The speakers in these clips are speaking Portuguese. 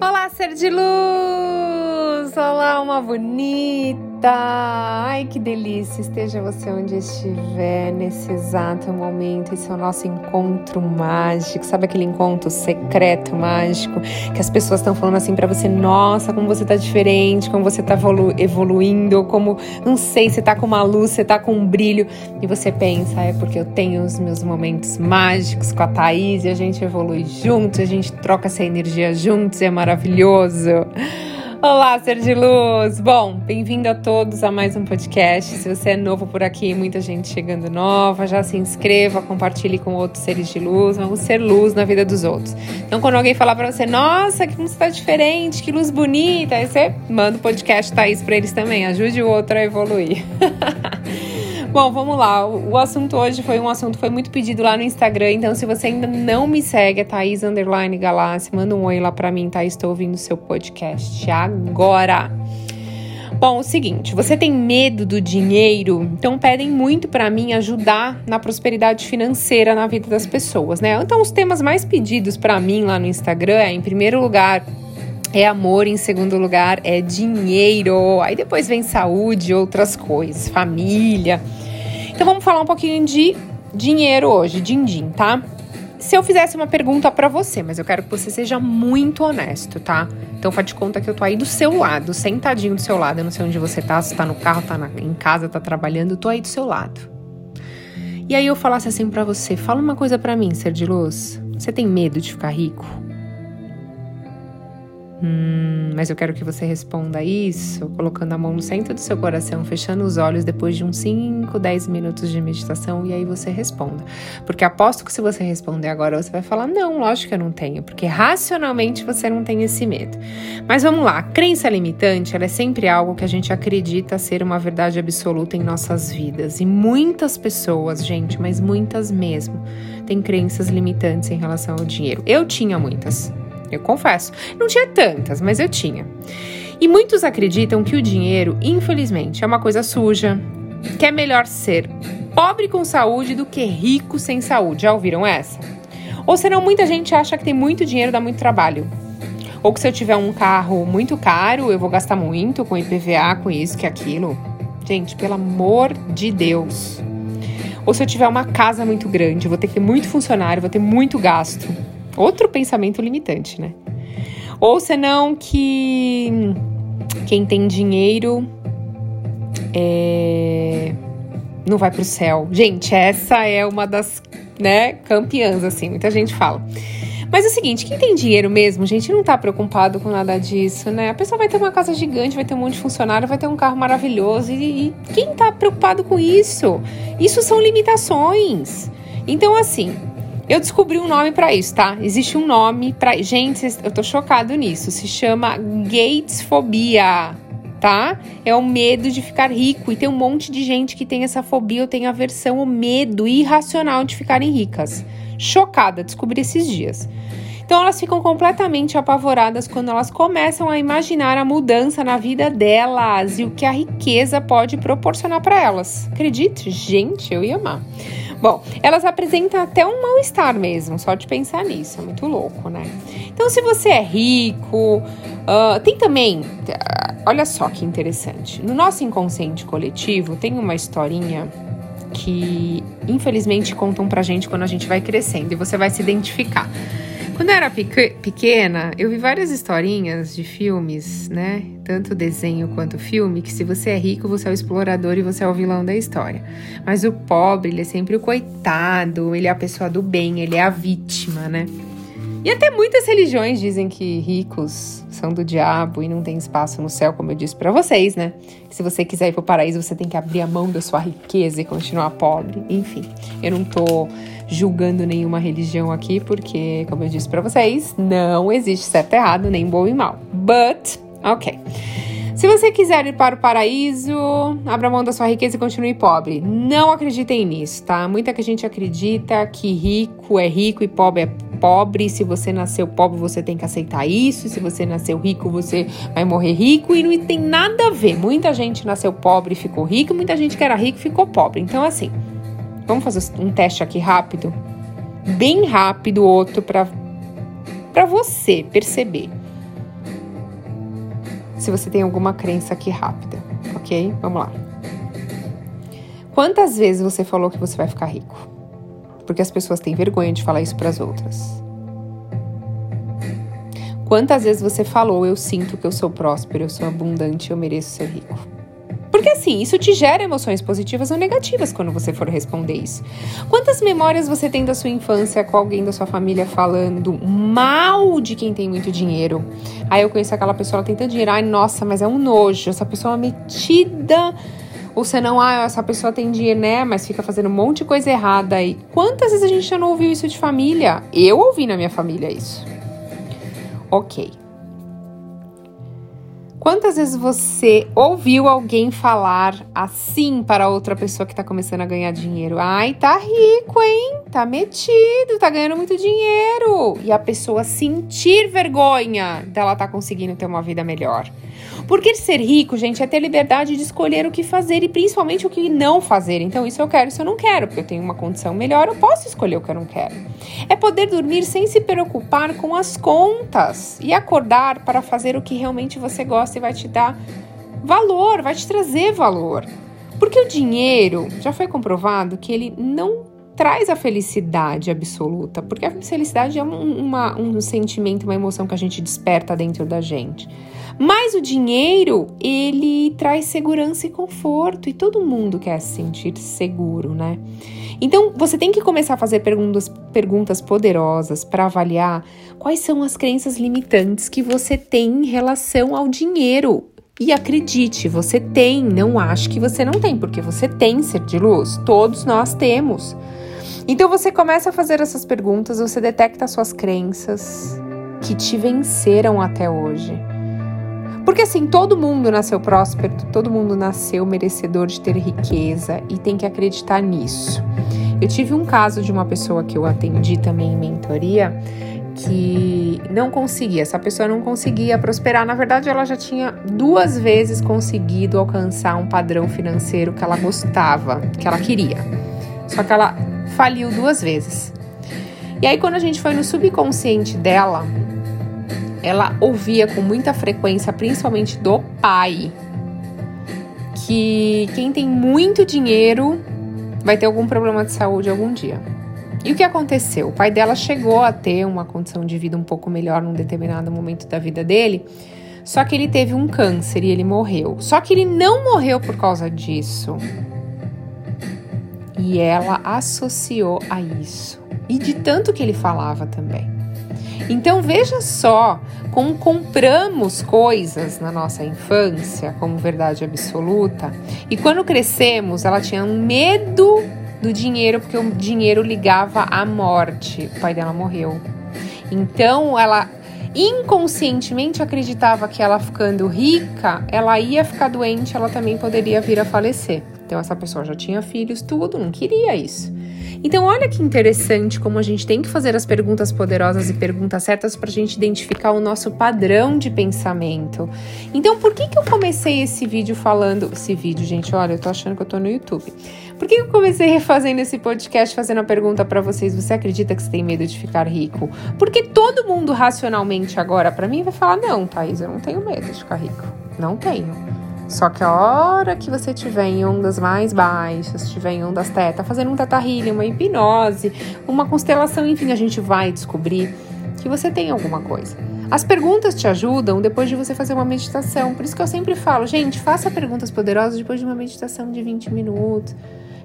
Olá, ser de luz! Olá, uma bonita! Ai, que delícia! Esteja você onde estiver nesse exato momento. Esse é o nosso encontro mágico. Sabe aquele encontro secreto mágico que as pessoas estão falando assim para você: nossa, como você tá diferente, como você tá evolu evoluindo, como não sei, você tá com uma luz, você tá com um brilho. E você pensa: é porque eu tenho os meus momentos mágicos com a Thaís e a gente evolui juntos, a gente troca essa energia juntos, é maravilhoso. Olá, ser de luz! Bom, bem-vindo a todos a mais um podcast. Se você é novo por aqui, muita gente chegando nova, já se inscreva, compartilhe com outros seres de luz. Vamos ser luz na vida dos outros. Então, quando alguém falar para você, nossa, que luz está diferente, que luz bonita, aí você manda o podcast Thaís para eles também. Ajude o outro a evoluir. Bom, vamos lá. O, assunto hoje foi um assunto foi muito pedido lá no Instagram. Então, se você ainda não me segue, é Thaís Underline Galassi. Manda um oi lá pra mim, tá? Estou ouvindo o seu podcast agora. Bom, o seguinte, você tem medo do dinheiro? Então pedem muito para mim ajudar na prosperidade financeira na vida das pessoas, né? Então os temas mais pedidos para mim lá no Instagram é, em primeiro lugar, é amor, em segundo lugar é dinheiro. Aí depois vem saúde, outras coisas, família. Então vamos falar um pouquinho de dinheiro hoje, din-din, tá? Se eu fizesse uma pergunta para você, mas eu quero que você seja muito honesto, tá? Então faz de conta que eu tô aí do seu lado, sentadinho do seu lado. Eu não sei onde você tá, se tá no carro, tá na, em casa, tá trabalhando, eu tô aí do seu lado. E aí eu falasse assim para você, fala uma coisa para mim, ser de luz. Você tem medo de ficar rico? Hum, mas eu quero que você responda isso colocando a mão no centro do seu coração, fechando os olhos depois de uns 5, 10 minutos de meditação e aí você responda. Porque aposto que se você responder agora, você vai falar: não, lógico que eu não tenho, porque racionalmente você não tem esse medo. Mas vamos lá, a crença limitante ela é sempre algo que a gente acredita ser uma verdade absoluta em nossas vidas. E muitas pessoas, gente, mas muitas mesmo, têm crenças limitantes em relação ao dinheiro. Eu tinha muitas. Eu confesso. Não tinha tantas, mas eu tinha. E muitos acreditam que o dinheiro, infelizmente, é uma coisa suja, que é melhor ser pobre com saúde do que rico sem saúde. Já ouviram essa? Ou senão muita gente acha que tem muito dinheiro dá muito trabalho. Ou que se eu tiver um carro muito caro, eu vou gastar muito com IPVA, com isso, que aquilo. Gente, pelo amor de Deus. Ou se eu tiver uma casa muito grande, vou ter que ter muito funcionário, vou ter muito gasto. Outro pensamento limitante, né? Ou senão que quem tem dinheiro é, não vai pro céu. Gente, essa é uma das né, campeãs, assim, muita gente fala. Mas é o seguinte, quem tem dinheiro mesmo, gente, não tá preocupado com nada disso, né? A pessoa vai ter uma casa gigante, vai ter um monte de funcionário, vai ter um carro maravilhoso. E, e quem tá preocupado com isso? Isso são limitações. Então, assim, eu descobri um nome para isso, tá? Existe um nome para. Gente, eu tô chocado nisso. Se chama Gatesfobia, tá? É o medo de ficar rico. E tem um monte de gente que tem essa fobia, ou tem aversão, o medo irracional de ficarem ricas. Chocada, descobri esses dias. Então elas ficam completamente apavoradas quando elas começam a imaginar a mudança na vida delas e o que a riqueza pode proporcionar para elas. Acredite, gente, eu ia amar. Bom, elas apresentam até um mal-estar mesmo, só de pensar nisso, é muito louco, né? Então, se você é rico, uh, tem também, uh, olha só que interessante, no nosso inconsciente coletivo tem uma historinha que infelizmente contam pra gente quando a gente vai crescendo e você vai se identificar. Quando eu era pequena, eu vi várias historinhas de filmes, né? Tanto desenho quanto filme, que se você é rico, você é o explorador e você é o vilão da história. Mas o pobre, ele é sempre o coitado, ele é a pessoa do bem, ele é a vítima, né? E até muitas religiões dizem que ricos são do diabo e não tem espaço no céu, como eu disse para vocês, né? Se você quiser ir pro paraíso, você tem que abrir a mão da sua riqueza e continuar pobre. Enfim, eu não tô julgando nenhuma religião aqui, porque, como eu disse para vocês, não existe certo e errado, nem bom e mal. But, ok. Se você quiser ir para o paraíso, abra mão da sua riqueza e continue pobre. Não acreditem nisso, tá? Muita gente acredita que rico é rico e pobre é pobre. Se você nasceu pobre, você tem que aceitar isso. Se você nasceu rico, você vai morrer rico. E não tem nada a ver. Muita gente nasceu pobre e ficou rico, muita gente que era rico ficou pobre. Então, assim, Vamos fazer um teste aqui rápido? Bem rápido, outro, para você perceber se você tem alguma crença aqui rápida, ok? Vamos lá. Quantas vezes você falou que você vai ficar rico? Porque as pessoas têm vergonha de falar isso para as outras. Quantas vezes você falou, eu sinto que eu sou próspero, eu sou abundante, eu mereço ser rico? Porque assim, isso te gera emoções positivas ou negativas quando você for responder isso. Quantas memórias você tem da sua infância com alguém da sua família falando mal de quem tem muito dinheiro? Aí eu conheço aquela pessoa, ela tem tanto dinheiro, ai nossa, mas é um nojo, essa pessoa é metida. Ou você não, ah, essa pessoa tem dinheiro, né? Mas fica fazendo um monte de coisa errada aí. Quantas vezes a gente já não ouviu isso de família? Eu ouvi na minha família isso. Ok. Quantas vezes você ouviu alguém falar assim para outra pessoa que está começando a ganhar dinheiro? Ai, tá rico, hein? Tá metido, tá ganhando muito dinheiro. E a pessoa sentir vergonha dela tá conseguindo ter uma vida melhor. Porque ser rico, gente, é ter liberdade de escolher o que fazer e principalmente o que não fazer. Então, isso eu quero, isso eu não quero, porque eu tenho uma condição melhor, eu posso escolher o que eu não quero. É poder dormir sem se preocupar com as contas e acordar para fazer o que realmente você gosta e vai te dar valor, vai te trazer valor. Porque o dinheiro, já foi comprovado que ele não traz a felicidade absoluta, porque a felicidade é um, uma, um sentimento, uma emoção que a gente desperta dentro da gente. Mas o dinheiro, ele traz segurança e conforto e todo mundo quer se sentir seguro, né? Então, você tem que começar a fazer perguntas, perguntas poderosas para avaliar quais são as crenças limitantes que você tem em relação ao dinheiro. E acredite, você tem, não acho que você não tem, porque você tem ser de luz, todos nós temos. Então você começa a fazer essas perguntas, você detecta suas crenças que te venceram até hoje. Porque assim, todo mundo nasceu próspero, todo mundo nasceu merecedor de ter riqueza e tem que acreditar nisso. Eu tive um caso de uma pessoa que eu atendi também em mentoria que não conseguia, essa pessoa não conseguia prosperar. Na verdade, ela já tinha duas vezes conseguido alcançar um padrão financeiro que ela gostava, que ela queria. Só que ela faliu duas vezes. E aí, quando a gente foi no subconsciente dela, ela ouvia com muita frequência, principalmente do pai, que quem tem muito dinheiro vai ter algum problema de saúde algum dia. E o que aconteceu? O pai dela chegou a ter uma condição de vida um pouco melhor num determinado momento da vida dele, só que ele teve um câncer e ele morreu. Só que ele não morreu por causa disso. E ela associou a isso. E de tanto que ele falava também. Então veja só como compramos coisas na nossa infância como verdade absoluta e quando crescemos ela tinha um medo do dinheiro porque o dinheiro ligava à morte. O pai dela morreu. Então ela inconscientemente acreditava que ela ficando rica, ela ia ficar doente, ela também poderia vir a falecer. Então essa pessoa já tinha filhos, tudo, não queria isso. Então, olha que interessante como a gente tem que fazer as perguntas poderosas e perguntas certas para a gente identificar o nosso padrão de pensamento. Então, por que, que eu comecei esse vídeo falando. Esse vídeo, gente, olha, eu tô achando que eu tô no YouTube. Por que eu comecei fazendo esse podcast fazendo a pergunta para vocês: você acredita que você tem medo de ficar rico? Porque todo mundo racionalmente agora para mim vai falar: não, Thaís, eu não tenho medo de ficar rico. Não tenho. Só que a hora que você tiver em ondas mais baixas, estiver em ondas teta, fazendo um teta healing, uma hipnose, uma constelação, enfim, a gente vai descobrir que você tem alguma coisa. As perguntas te ajudam depois de você fazer uma meditação. Por isso que eu sempre falo, gente, faça perguntas poderosas depois de uma meditação de 20 minutos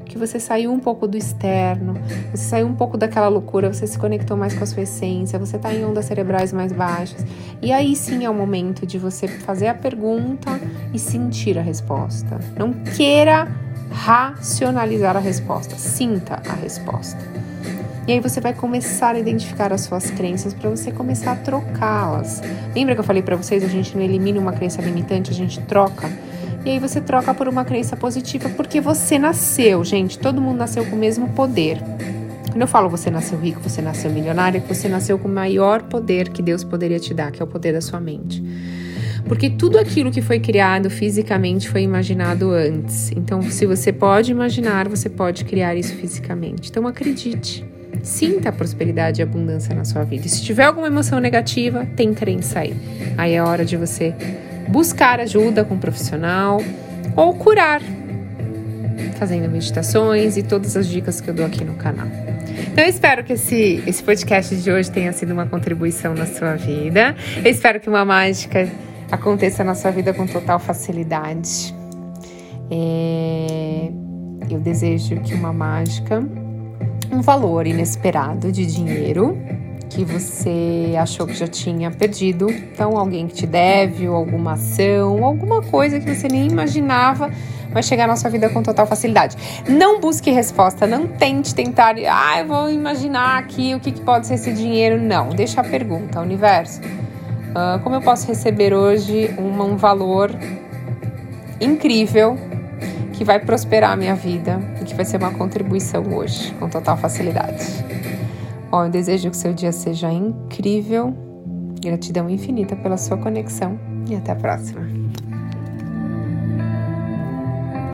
que você saiu um pouco do externo, você saiu um pouco daquela loucura, você se conectou mais com a sua essência, você está em ondas cerebrais mais baixas. E aí sim é o momento de você fazer a pergunta e sentir a resposta. Não queira racionalizar a resposta, sinta a resposta. E aí você vai começar a identificar as suas crenças para você começar a trocá-las. Lembra que eu falei para vocês, a gente não elimina uma crença limitante, a gente troca e aí você troca por uma crença positiva porque você nasceu, gente. Todo mundo nasceu com o mesmo poder. Quando eu falo você nasceu rico, você nasceu milionário, é você nasceu com o maior poder que Deus poderia te dar, que é o poder da sua mente. Porque tudo aquilo que foi criado fisicamente foi imaginado antes. Então, se você pode imaginar, você pode criar isso fisicamente. Então, acredite. sinta a prosperidade e a abundância na sua vida. E se tiver alguma emoção negativa, tem crença aí. Aí é hora de você buscar ajuda com um profissional ou curar fazendo meditações e todas as dicas que eu dou aqui no canal. Então eu espero que esse, esse podcast de hoje tenha sido uma contribuição na sua vida. Eu espero que uma mágica aconteça na sua vida com total facilidade. É, eu desejo que uma mágica, um valor inesperado de dinheiro que você achou que já tinha perdido, então alguém que te deve, ou alguma ação, alguma coisa que você nem imaginava vai chegar na sua vida com total facilidade. Não busque resposta, não tente tentar, ah, eu vou imaginar aqui o que, que pode ser esse dinheiro. Não, deixa a pergunta, universo. Uh, como eu posso receber hoje um, valor incrível que vai prosperar a minha vida e que vai ser uma contribuição hoje, com total facilidade. Bom, eu desejo que seu dia seja incrível. Gratidão infinita pela sua conexão e até a próxima.